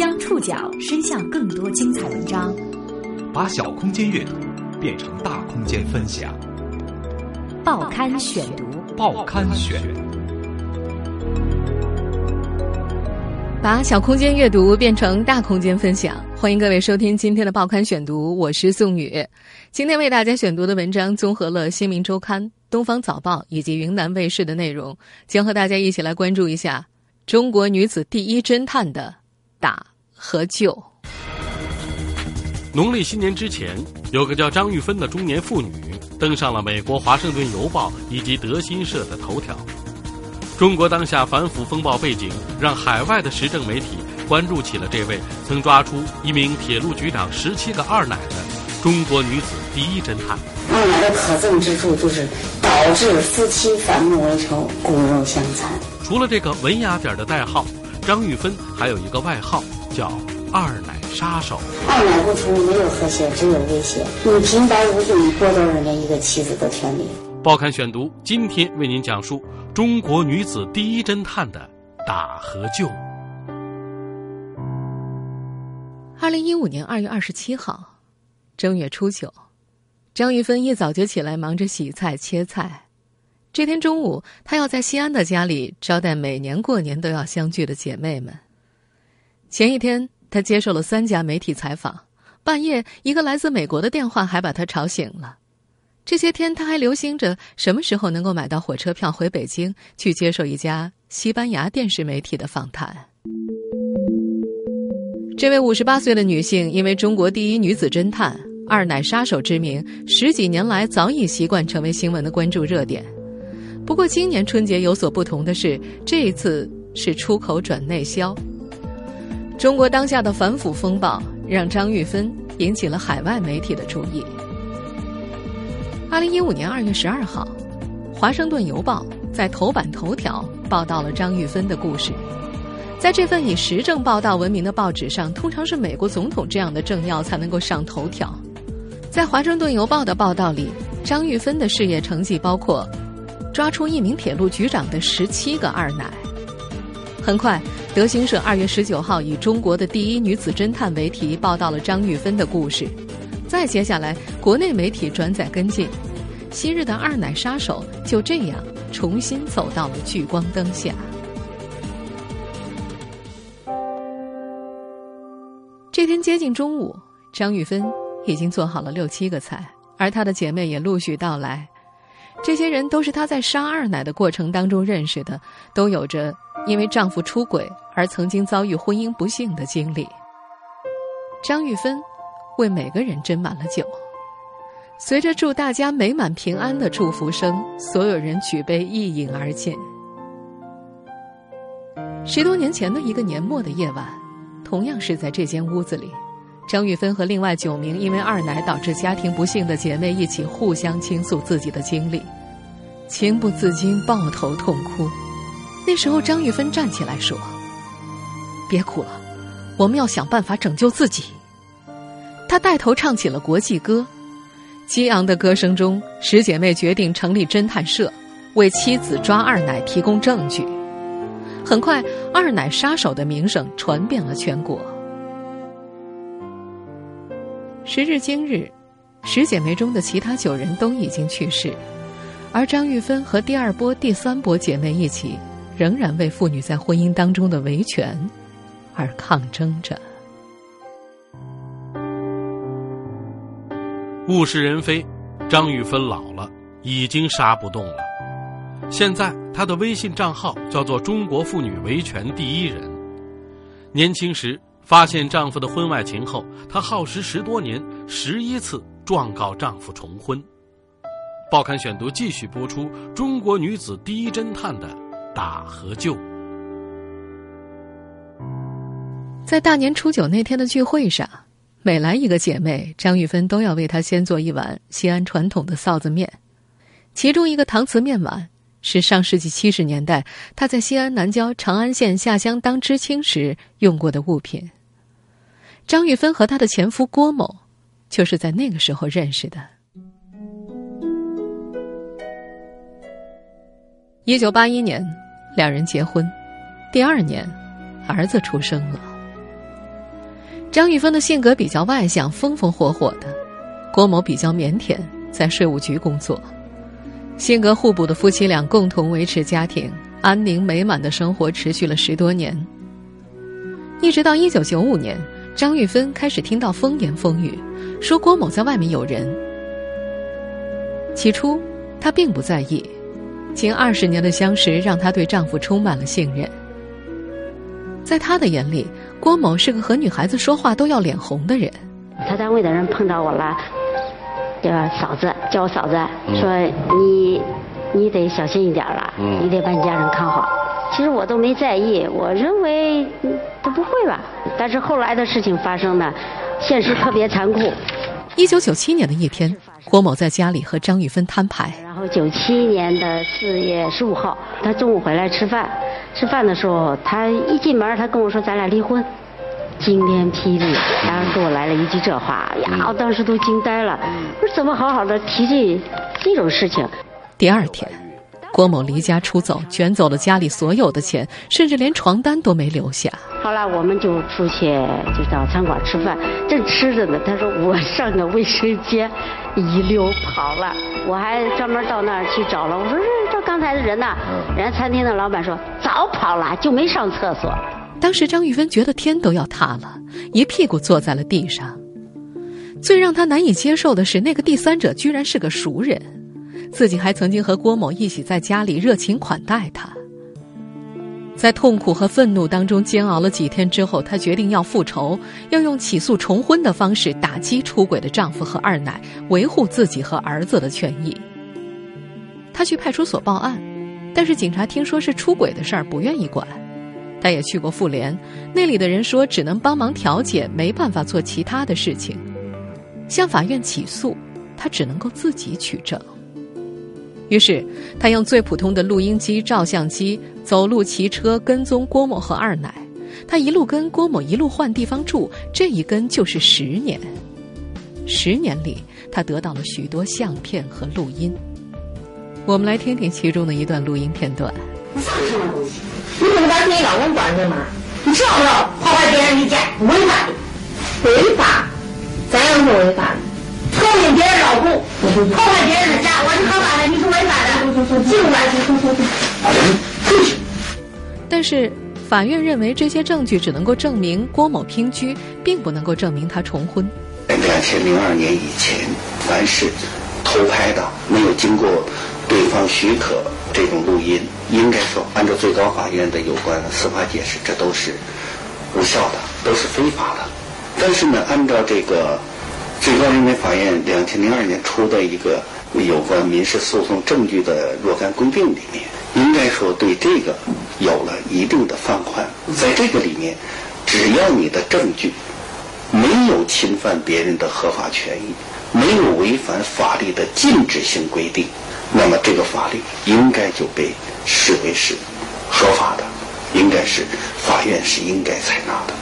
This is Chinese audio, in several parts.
将触角伸向更多精彩文章，把小空间阅读变成大空间分享。报刊选读，报刊选。把小空间阅读变成大空间分享，欢迎各位收听今天的报刊选读，我是宋宇。今天为大家选读的文章综合了《新民周刊》、《东方早报》以及云南卫视的内容，将和大家一起来关注一下中国女子第一侦探的打和救。农历新年之前，有个叫张玉芬的中年妇女登上了美国《华盛顿邮报》以及德新社的头条。中国当下反腐风暴背景，让海外的时政媒体关注起了这位曾抓出一名铁路局长十七个二奶的中国女子第一侦探。二奶的可憎之处就是导致夫妻反目为仇，骨肉相残。除了这个文雅点的代号，张玉芬还有一个外号叫“二奶杀手”。二奶不出，没有和谐，只有威胁。你平白无故你剥夺人家一个妻子的权利。报刊选读今天为您讲述中国女子第一侦探的打和救。二零一五年二月二十七号，正月初九，张玉芬一早就起来忙着洗菜切菜。这天中午，她要在西安的家里招待每年过年都要相聚的姐妹们。前一天，他接受了三家媒体采访，半夜一个来自美国的电话还把他吵醒了。这些天，他还留心着什么时候能够买到火车票回北京，去接受一家西班牙电视媒体的访谈。这位五十八岁的女性，因为中国第一女子侦探、二奶杀手之名，十几年来早已习惯成为新闻的关注热点。不过，今年春节有所不同的是，这一次是出口转内销。中国当下的反腐风暴，让张玉芬引起了海外媒体的注意。二零一五年二月十二号，《华盛顿邮报》在头版头条报道了张玉芬的故事。在这份以时政报道闻名的报纸上，通常是美国总统这样的政要才能够上头条。在《华盛顿邮报》的报道里，张玉芬的事业成绩包括抓出一名铁路局长的十七个二奶。很快，德新社二月十九号以“中国的第一女子侦探”为题报道了张玉芬的故事。再接下来，国内媒体转载跟进，昔日的二奶杀手就这样重新走到了聚光灯下。这天接近中午，张玉芬已经做好了六七个菜，而她的姐妹也陆续到来。这些人都是她在杀二奶的过程当中认识的，都有着因为丈夫出轨而曾经遭遇婚姻不幸的经历。张玉芬。为每个人斟满了酒，随着祝大家美满平安的祝福声，所有人举杯一饮而尽。十多年前的一个年末的夜晚，同样是在这间屋子里，张玉芬和另外九名因为二奶导致家庭不幸的姐妹一起互相倾诉自己的经历，情不自禁抱头痛哭。那时候，张玉芬站起来说：“别哭了，我们要想办法拯救自己。”她带头唱起了国际歌，激昂的歌声中，十姐妹决定成立侦探社，为妻子抓二奶提供证据。很快，二奶杀手的名声传遍了全国。时至今日，十姐妹中的其他九人都已经去世，而张玉芬和第二波、第三波姐妹一起，仍然为妇女在婚姻当中的维权而抗争着。物是人非，张玉芬老了，已经杀不动了。现在她的微信账号叫做“中国妇女维权第一人”。年轻时发现丈夫的婚外情后，她耗时十多年，十一次状告丈夫重婚。报刊选读继续播出中国女子第一侦探的打和救。在大年初九那天的聚会上。每来一个姐妹，张玉芬都要为她先做一碗西安传统的臊子面。其中一个搪瓷面碗是上世纪七十年代她在西安南郊长安县下乡当知青时用过的物品。张玉芬和她的前夫郭某就是在那个时候认识的。一九八一年，两人结婚，第二年，儿子出生了。张玉芬的性格比较外向，风风火火的；郭某比较腼腆，在税务局工作。性格互补的夫妻俩共同维持家庭，安宁美满的生活持续了十多年。一直到一九九五年，张玉芬开始听到风言风语，说郭某在外面有人。起初，她并不在意，近二十年的相识让她对丈夫充满了信任。在她的眼里，郭某是个和女孩子说话都要脸红的人。他单位的人碰到我了，叫嫂子，叫我嫂子，说你你得小心一点了，你得把你家人看好。其实我都没在意，我认为他不会吧。但是后来的事情发生呢，现实特别残酷。一九九七年的一天，郭某在家里和张玉芬摊牌。然后九七年的四月十五号，他中午回来吃饭，吃饭的时候，他一进门，他跟我说：“咱俩离婚。”惊天霹雳，然后给我来了一句这话，呀，我当时都惊呆了。我说：“怎么好好的提这这种事情？”第二天。郭某离家出走，卷走了家里所有的钱，甚至连床单都没留下。后来我们就出去就到餐馆吃饭，正吃着呢，他说我上个卫生间，一溜跑了。我还专门到那儿去找了，我说这刚才的人呢？人家餐厅的老板说早跑了，就没上厕所。当时张玉芬觉得天都要塌了，一屁股坐在了地上。最让她难以接受的是，那个第三者居然是个熟人。自己还曾经和郭某一起在家里热情款待他，在痛苦和愤怒当中煎熬了几天之后，她决定要复仇，要用起诉重婚的方式打击出轨的丈夫和二奶，维护自己和儿子的权益。她去派出所报案，但是警察听说是出轨的事儿，不愿意管。她也去过妇联，那里的人说只能帮忙调解，没办法做其他的事情。向法院起诉，她只能够自己取证。于是，他用最普通的录音机、照相机，走路、骑车跟踪郭某和二奶。他一路跟郭某，一路换地方住，这一跟就是十年。十年里，他得到了许多相片和录音。我们来听听其中的一段录音片段。你啥什么东西？你怎么把你老公关着嘛？你知道不知道破坏别人的家违法的？违法？怎样是违法的？偷听别人老公，破坏别人的家，我是合法的，你说但是法院认为这些证据只能够证明郭某姘居，并不能够证明他重婚。在两千零二年以前，凡是偷拍的没有经过对方许可这种录音，应该说按照最高法院的有关司法解释，这都是无效的，都是非法的。但是呢，按照这个。最高人民法院两千零二年出的一个有关民事诉讼证据的若干规定里面，应该说对这个有了一定的放宽。在这个里面，只要你的证据没有侵犯别人的合法权益，没有违反法律的禁止性规定，那么这个法律应该就被视为是合法的，应该是法院是应该采纳的。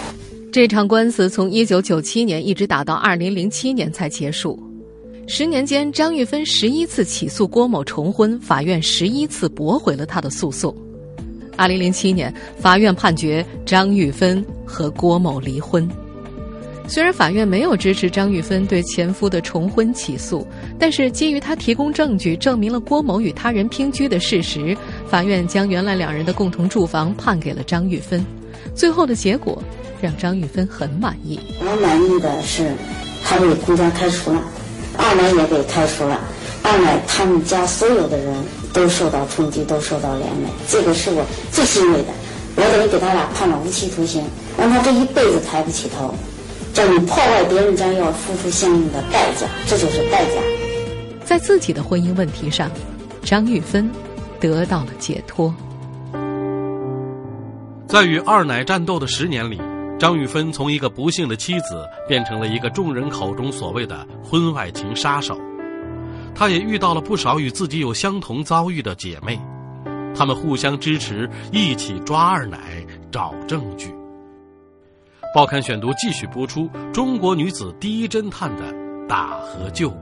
这场官司从一九九七年一直打到二零零七年才结束，十年间，张玉芬十一次起诉郭某重婚，法院十一次驳回了他的诉讼。二零零七年，法院判决张玉芬和郭某离婚。虽然法院没有支持张玉芬对前夫的重婚起诉，但是基于他提供证据证明了郭某与他人姘居的事实，法院将原来两人的共同住房判给了张玉芬。最后的结果。让张玉芬很满意。我满意的是，他被公家开除了，二奶也被开除了，二奶他们家所有的人都受到冲击，都受到连累，这个是我最欣慰的。我等于给他俩判了无期徒刑，让他这一辈子抬不起头。叫你破坏别人家要付出相应的代价，这就是代价。在自己的婚姻问题上，张玉芬得到了解脱。在与二奶战斗的十年里。张玉芬从一个不幸的妻子变成了一个众人口中所谓的婚外情杀手，她也遇到了不少与自己有相同遭遇的姐妹，她们互相支持，一起抓二奶找证据。报刊选读继续播出：中国女子第一侦探的打和救。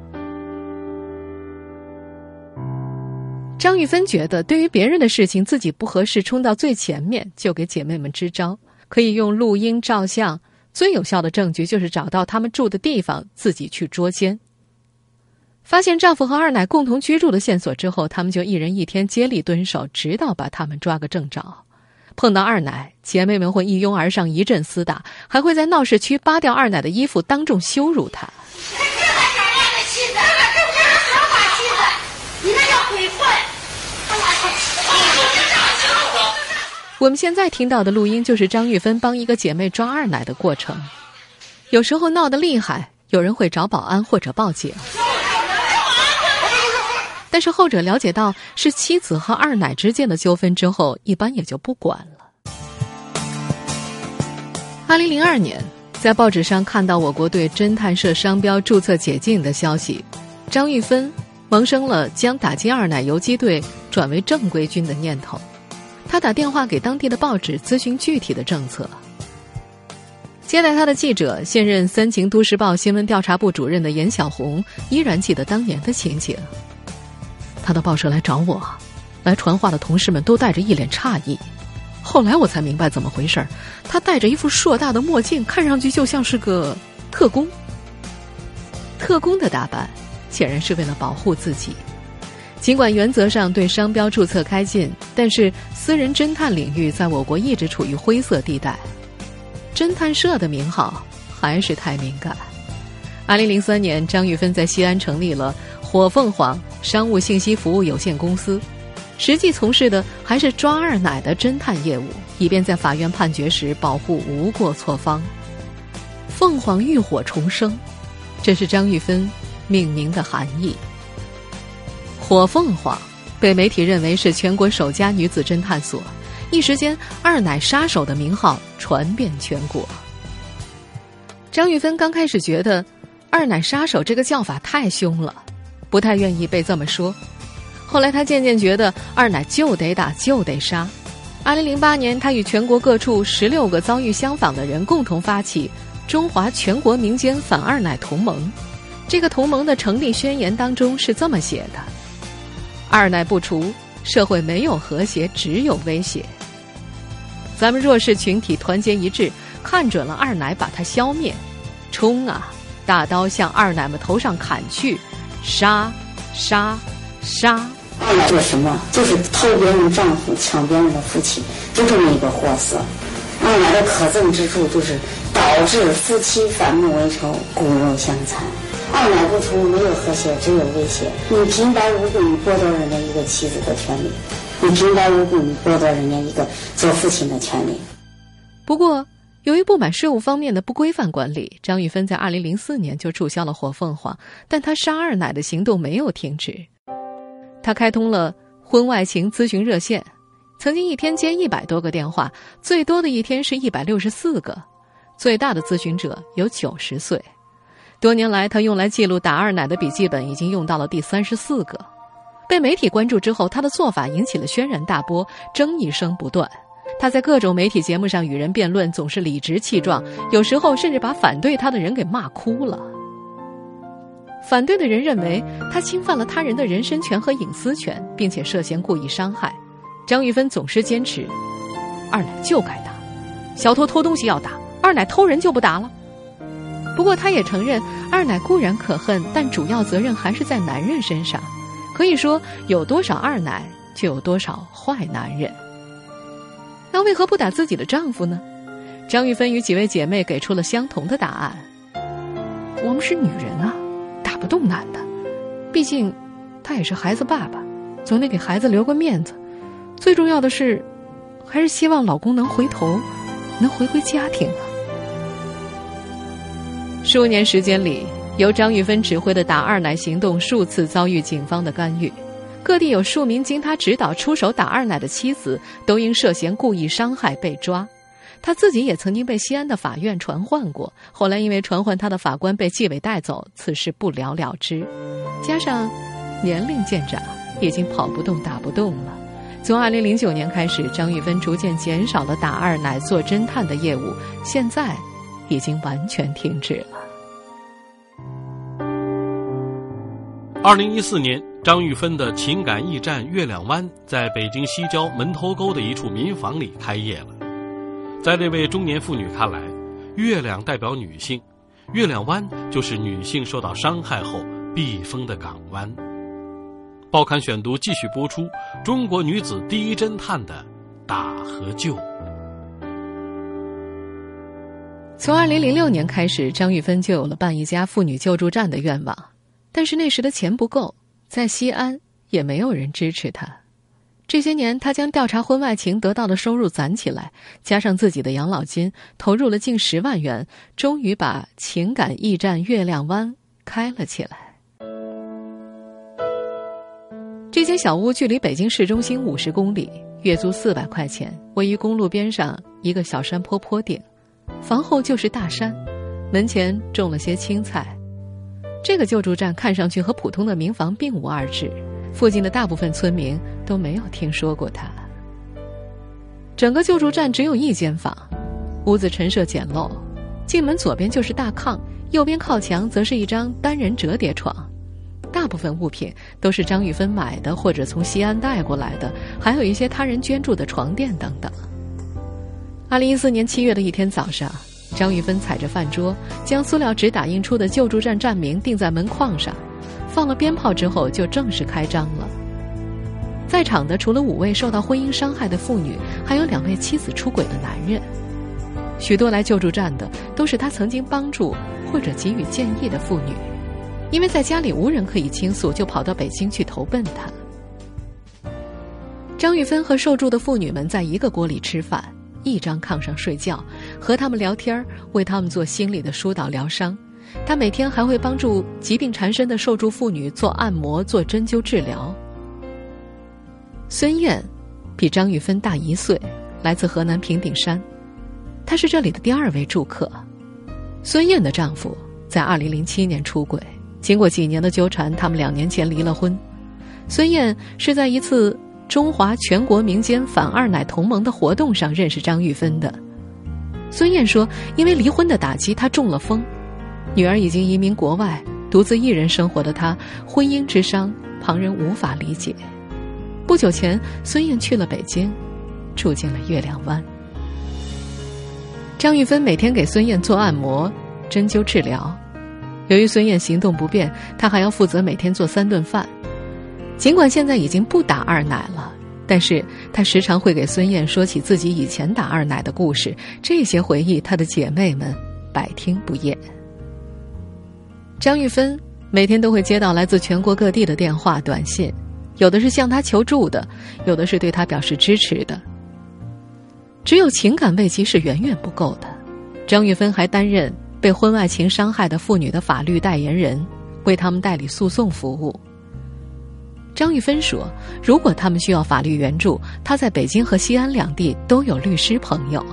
张玉芬觉得，对于别人的事情，自己不合适冲到最前面，就给姐妹们支招。可以用录音、照相最有效的证据就是找到他们住的地方，自己去捉奸。发现丈夫和二奶共同居住的线索之后，他们就一人一天接力蹲守，直到把他们抓个正着。碰到二奶，姐妹们会一拥而上，一阵厮打，还会在闹市区扒掉二奶的衣服，当众羞辱她。这么闪亮的妻子，这不是合法妻子，你那叫鬼混！哎呀，我们现在听到的录音就是张玉芬帮一个姐妹抓二奶的过程。有时候闹得厉害，有人会找保安或者报警。但是后者了解到是妻子和二奶之间的纠纷之后，一般也就不管了。二零零二年，在报纸上看到我国对侦探社商标注册解禁的消息，张玉芬萌生了将打击二奶游击队转为正规军的念头。他打电话给当地的报纸咨询具体的政策。接待他的记者，现任三秦都市报新闻调查部主任的严小红，依然记得当年的情景。他到报社来找我，来传话的同事们都带着一脸诧异。后来我才明白怎么回事儿。他戴着一副硕大的墨镜，看上去就像是个特工。特工的打扮，显然是为了保护自己。尽管原则上对商标注册开禁，但是私人侦探领域在我国一直处于灰色地带。侦探社的名号还是太敏感。二零零三年，张玉芬在西安成立了火凤凰。商务信息服务有限公司，实际从事的还是抓二奶的侦探业务，以便在法院判决时保护无过错方。凤凰浴火重生，这是张玉芬命名的含义。火凤凰被媒体认为是全国首家女子侦探所，一时间“二奶杀手”的名号传遍全国。张玉芬刚开始觉得“二奶杀手”这个叫法太凶了。不太愿意被这么说，后来她渐渐觉得二奶就得打就得杀。二零零八年，她与全国各处十六个遭遇相仿的人共同发起中华全国民间反二奶同盟。这个同盟的成立宣言当中是这么写的：“二奶不除，社会没有和谐，只有威胁。咱们弱势群体团结一致，看准了二奶，把它消灭，冲啊！大刀向二奶们头上砍去。”杀，杀，杀！二奶做什么？就是偷别人丈夫，抢别人的夫妻，就这么一个货色。二奶的可憎之处就是导致夫妻反目为仇，骨肉相残。二奶不除，没有和谐，只有威胁。你平白无故你剥夺人家一个妻子的权利，你平白无故你剥夺人家一个做父亲的权利。不过。由于不满税务方面的不规范管理，张玉芬在二零零四年就注销了火凤凰，但她杀二奶的行动没有停止。她开通了婚外情咨询热线，曾经一天接一百多个电话，最多的一天是一百六十四个，最大的咨询者有九十岁。多年来，他用来记录打二奶的笔记本已经用到了第三十四个。被媒体关注之后，他的做法引起了轩然大波，争议声不断。他在各种媒体节目上与人辩论，总是理直气壮，有时候甚至把反对他的人给骂哭了。反对的人认为他侵犯了他人的人身权和隐私权，并且涉嫌故意伤害。张玉芬总是坚持，二奶就该打，小偷偷东西要打，二奶偷人就不打了。不过他也承认，二奶固然可恨，但主要责任还是在男人身上。可以说，有多少二奶，就有多少坏男人。那为何不打自己的丈夫呢？张玉芬与几位姐妹给出了相同的答案：我们是女人啊，打不动男的。毕竟，他也是孩子爸爸，总得给孩子留个面子。最重要的是，还是希望老公能回头，能回归家庭啊。数年时间里，由张玉芬指挥的打二奶行动数次遭遇警方的干预。各地有数名经他指导出手打二奶的妻子，都因涉嫌故意伤害被抓。他自己也曾经被西安的法院传唤过，后来因为传唤他的法官被纪委带走，此事不了了之。加上年龄渐长，已经跑不动、打不动了。从二零零九年开始，张玉芬逐渐减少了打二奶做侦探的业务，现在已经完全停止了。二零一四年。张玉芬的情感驿站月亮湾在北京西郊门头沟的一处民房里开业了。在这位中年妇女看来，月亮代表女性，月亮湾就是女性受到伤害后避风的港湾。报刊选读继续播出：中国女子第一侦探的打和救。从二零零六年开始，张玉芬就有了办一家妇女救助站的愿望，但是那时的钱不够，在西安也没有人支持她。这些年，她将调查婚外情得到的收入攒起来，加上自己的养老金，投入了近十万元，终于把情感驿站月亮湾开了起来。这间小屋距离北京市中心五十公里，月租四百块钱，位于公路边上一个小山坡坡顶。房后就是大山，门前种了些青菜。这个救助站看上去和普通的民房并无二致，附近的大部分村民都没有听说过它。整个救助站只有一间房，屋子陈设简陋，进门左边就是大炕，右边靠墙则是一张单人折叠床。大部分物品都是张玉芬买的或者从西安带过来的，还有一些他人捐助的床垫等等。二零一四年七月的一天早上，张玉芬踩着饭桌，将塑料纸打印出的救助站站名钉在门框上，放了鞭炮之后，就正式开张了。在场的除了五位受到婚姻伤害的妇女，还有两位妻子出轨的男人。许多来救助站的都是他曾经帮助或者给予建议的妇女，因为在家里无人可以倾诉，就跑到北京去投奔他。张玉芬和受助的妇女们在一个锅里吃饭。一张炕上睡觉，和他们聊天为他们做心理的疏导疗伤。他每天还会帮助疾病缠身的受助妇女做按摩、做针灸治疗。孙燕比张玉芬大一岁，来自河南平顶山，她是这里的第二位住客。孙燕的丈夫在二零零七年出轨，经过几年的纠缠，他们两年前离了婚。孙燕是在一次。中华全国民间反二奶同盟的活动上认识张玉芬的。孙燕说：“因为离婚的打击，她中了风。女儿已经移民国外，独自一人生活的她，婚姻之伤，旁人无法理解。不久前，孙燕去了北京，住进了月亮湾。张玉芬每天给孙燕做按摩、针灸治疗。由于孙燕行动不便，她还要负责每天做三顿饭。”尽管现在已经不打二奶了，但是他时常会给孙燕说起自己以前打二奶的故事。这些回忆，她的姐妹们百听不厌。张玉芬每天都会接到来自全国各地的电话、短信，有的是向她求助的，有的是对她表示支持的。只有情感慰藉是远远不够的。张玉芬还担任被婚外情伤害的妇女的法律代言人，为他们代理诉讼服务。张玉芬说：“如果他们需要法律援助，他在北京和西安两地都有律师朋友。”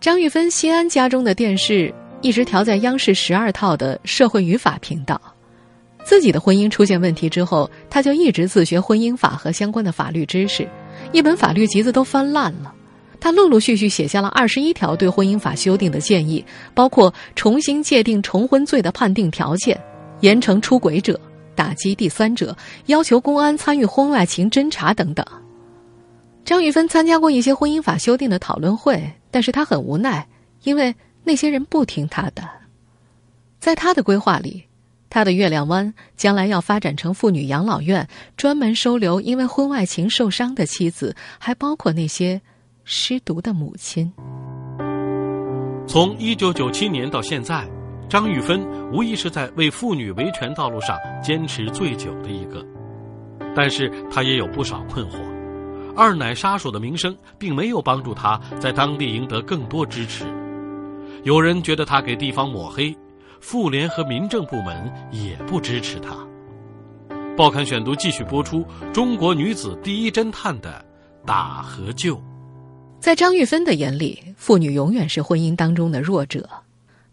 张玉芬西安家中的电视一直调在央视十二套的社会语法频道。自己的婚姻出现问题之后，他就一直自学婚姻法和相关的法律知识，一本法律集子都翻烂了。他陆陆续续写下了二十一条对婚姻法修订的建议，包括重新界定重婚罪的判定条件，严惩出轨者。打击第三者，要求公安参与婚外情侦查等等。张玉芬参加过一些婚姻法修订的讨论会，但是她很无奈，因为那些人不听她的。在她的规划里，她的月亮湾将来要发展成妇女养老院，专门收留因为婚外情受伤的妻子，还包括那些失独的母亲。从一九九七年到现在。张玉芬无疑是在为妇女维权道路上坚持最久的一个，但是她也有不少困惑。二奶杀手的名声并没有帮助她在当地赢得更多支持。有人觉得她给地方抹黑，妇联和民政部门也不支持她。报刊选读继续播出：中国女子第一侦探的打和救。在张玉芬的眼里，妇女永远是婚姻当中的弱者。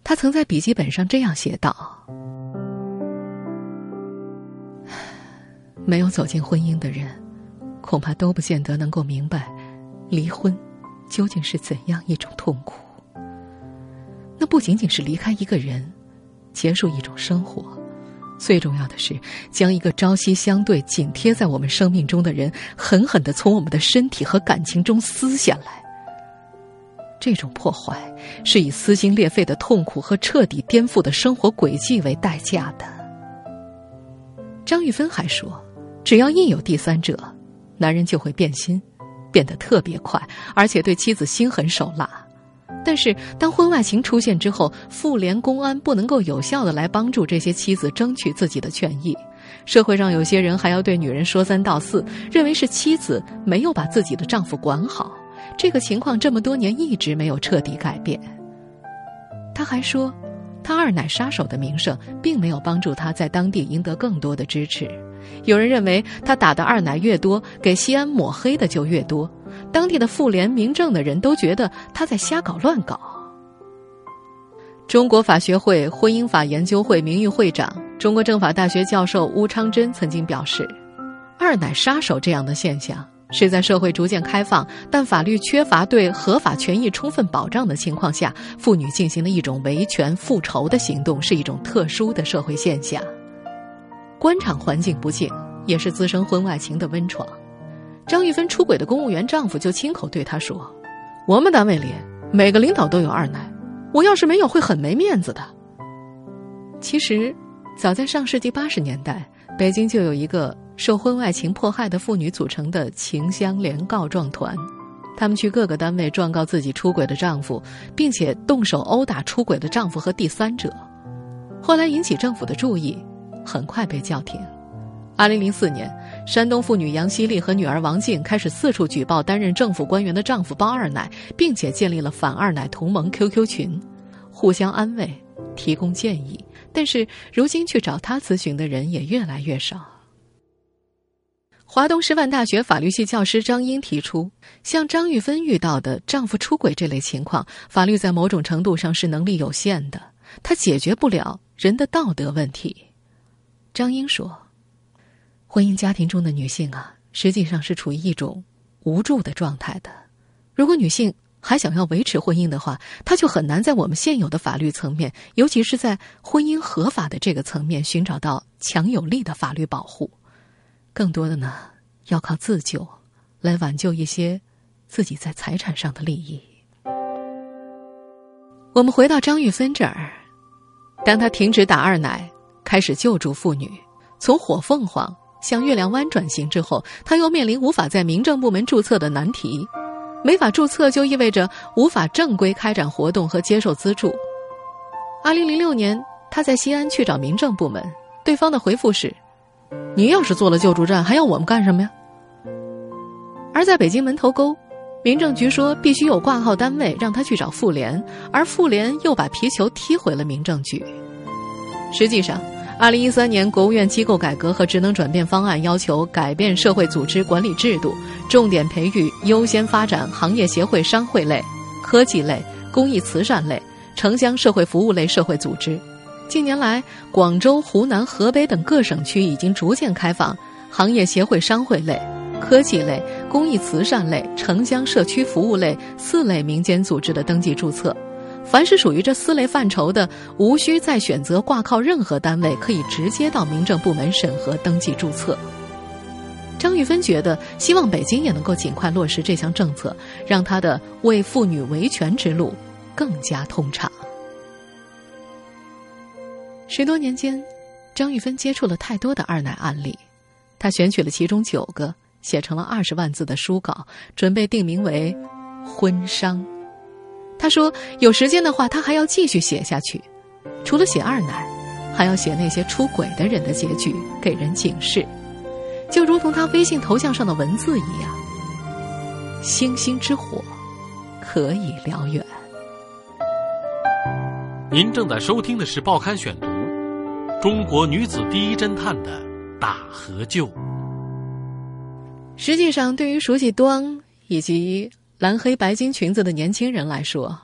他曾在笔记本上这样写道：“没有走进婚姻的人，恐怕都不见得能够明白，离婚究竟是怎样一种痛苦。那不仅仅是离开一个人，结束一种生活，最重要的是将一个朝夕相对、紧贴在我们生命中的人，狠狠的从我们的身体和感情中撕下来。这种破坏是以撕心裂肺的痛苦和彻底颠覆的生活轨迹为代价的。张玉芬还说，只要一有第三者，男人就会变心，变得特别快，而且对妻子心狠手辣。但是，当婚外情出现之后，妇联、公安不能够有效的来帮助这些妻子争取自己的权益。社会上有些人还要对女人说三道四，认为是妻子没有把自己的丈夫管好。这个情况这么多年一直没有彻底改变。他还说，他二奶杀手的名声并没有帮助他在当地赢得更多的支持。有人认为他打的二奶越多，给西安抹黑的就越多。当地的妇联、民政的人都觉得他在瞎搞乱搞。中国法学会婚姻法研究会名誉会长、中国政法大学教授邬昌真曾经表示：“二奶杀手这样的现象是在社会逐渐开放，但法律缺乏对合法权益充分保障的情况下，妇女进行的一种维权复仇的行动，是一种特殊的社会现象。官场环境不静，也是滋生婚外情的温床。”张玉芬出轨的公务员丈夫就亲口对她说：“我们单位里每个领导都有二奶，我要是没有会很没面子的。”其实，早在上世纪八十年代，北京就有一个受婚外情迫害的妇女组成的“情相连”告状团，他们去各个单位状告自己出轨的丈夫，并且动手殴打出轨的丈夫和第三者。后来引起政府的注意，很快被叫停。二零零四年。山东妇女杨希丽和女儿王静开始四处举报担任政府官员的丈夫包二奶，并且建立了反二奶同盟 QQ 群，互相安慰，提供建议。但是如今去找他咨询的人也越来越少。华东师范大学法律系教师张英提出，像张玉芬遇到的丈夫出轨这类情况，法律在某种程度上是能力有限的，它解决不了人的道德问题。张英说。婚姻家庭中的女性啊，实际上是处于一种无助的状态的。如果女性还想要维持婚姻的话，她就很难在我们现有的法律层面，尤其是在婚姻合法的这个层面，寻找到强有力的法律保护。更多的呢，要靠自救，来挽救一些自己在财产上的利益。我们回到张玉芬这儿，当她停止打二奶，开始救助妇女，从火凤凰。向月亮湾转型之后，他又面临无法在民政部门注册的难题。没法注册就意味着无法正规开展活动和接受资助。二零零六年，他在西安去找民政部门，对方的回复是：“你要是做了救助站，还要我们干什么呀？”而在北京门头沟，民政局说必须有挂号单位，让他去找妇联，而妇联又把皮球踢回了民政局。实际上。二零一三年，国务院机构改革和职能转变方案要求改变社会组织管理制度，重点培育优先发展行业协会、商会类、科技类、公益慈善类、城乡社会服务类社会组织。近年来，广州、湖南、河北等各省区已经逐渐开放行业协会、商会类、科技类、公益慈善类、城乡社区服务类四类民间组织的登记注册。凡是属于这四类范畴的，无需再选择挂靠任何单位，可以直接到民政部门审核登记注册。张玉芬觉得，希望北京也能够尽快落实这项政策，让她的为妇女维权之路更加通畅。十多年间，张玉芬接触了太多的二奶案例，她选取了其中九个，写成了二十万字的书稿，准备定名为《婚商》。他说：“有时间的话，他还要继续写下去。除了写二奶，还要写那些出轨的人的结局，给人警示。就如同他微信头像上的文字一样，星星之火可以燎原。”您正在收听的是《报刊选》，中国女子第一侦探的大合救。实际上，对于熟悉端以及。蓝黑白金裙子的年轻人来说，“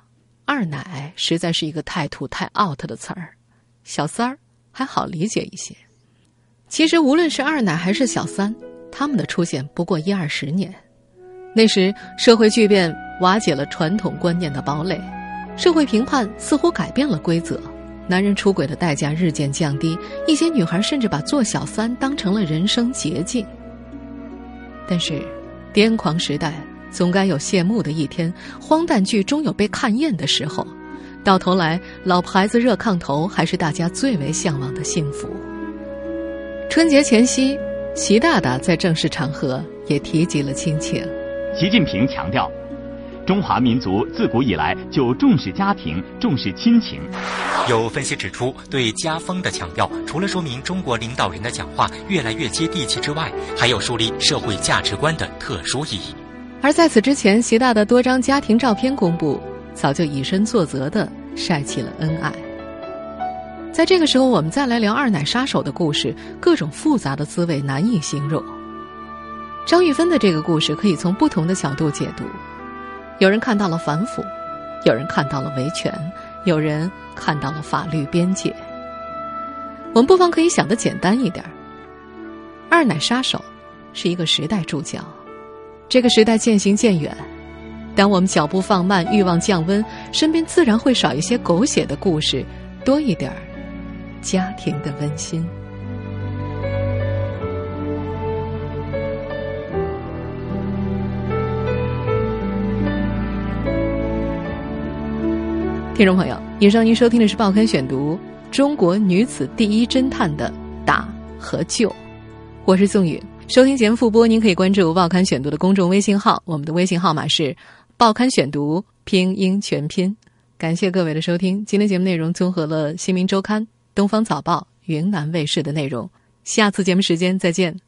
二奶”实在是一个太土太 out 的词儿，“小三儿”还好理解一些。其实，无论是二奶还是小三，他们的出现不过一二十年。那时，社会巨变瓦解了传统观念的堡垒，社会评判似乎改变了规则，男人出轨的代价日渐降低，一些女孩甚至把做小三当成了人生捷径。但是，癫狂时代。总该有谢幕的一天，荒诞剧终有被看厌的时候。到头来，老婆孩子热炕头还是大家最为向往的幸福。春节前夕，习大大在正式场合也提及了亲情。习近平强调，中华民族自古以来就重视家庭、重视亲情。有分析指出，对家风的强调，除了说明中国领导人的讲话越来越接地气之外，还有树立社会价值观的特殊意义。而在此之前，习大大多张家庭照片公布，早就以身作则的晒起了恩爱。在这个时候，我们再来聊二奶杀手的故事，各种复杂的滋味难以形容。张玉芬的这个故事可以从不同的角度解读，有人看到了反腐，有人看到了维权，有人看到了法律边界。我们不妨可以想的简单一点：二奶杀手是一个时代注脚，这个时代渐行渐远。当我们脚步放慢，欲望降温，身边自然会少一些狗血的故事，多一点儿。家庭的温馨。听众朋友，以上您收听的是《报刊选读：中国女子第一侦探的打和救》，我是宋宇。收听节目复播，您可以关注《报刊选读》的公众微信号，我们的微信号码是《报刊选读》拼音全拼。感谢各位的收听，今天节目内容综合了《新民周刊》。东方早报、云南卫视的内容，下次节目时间再见。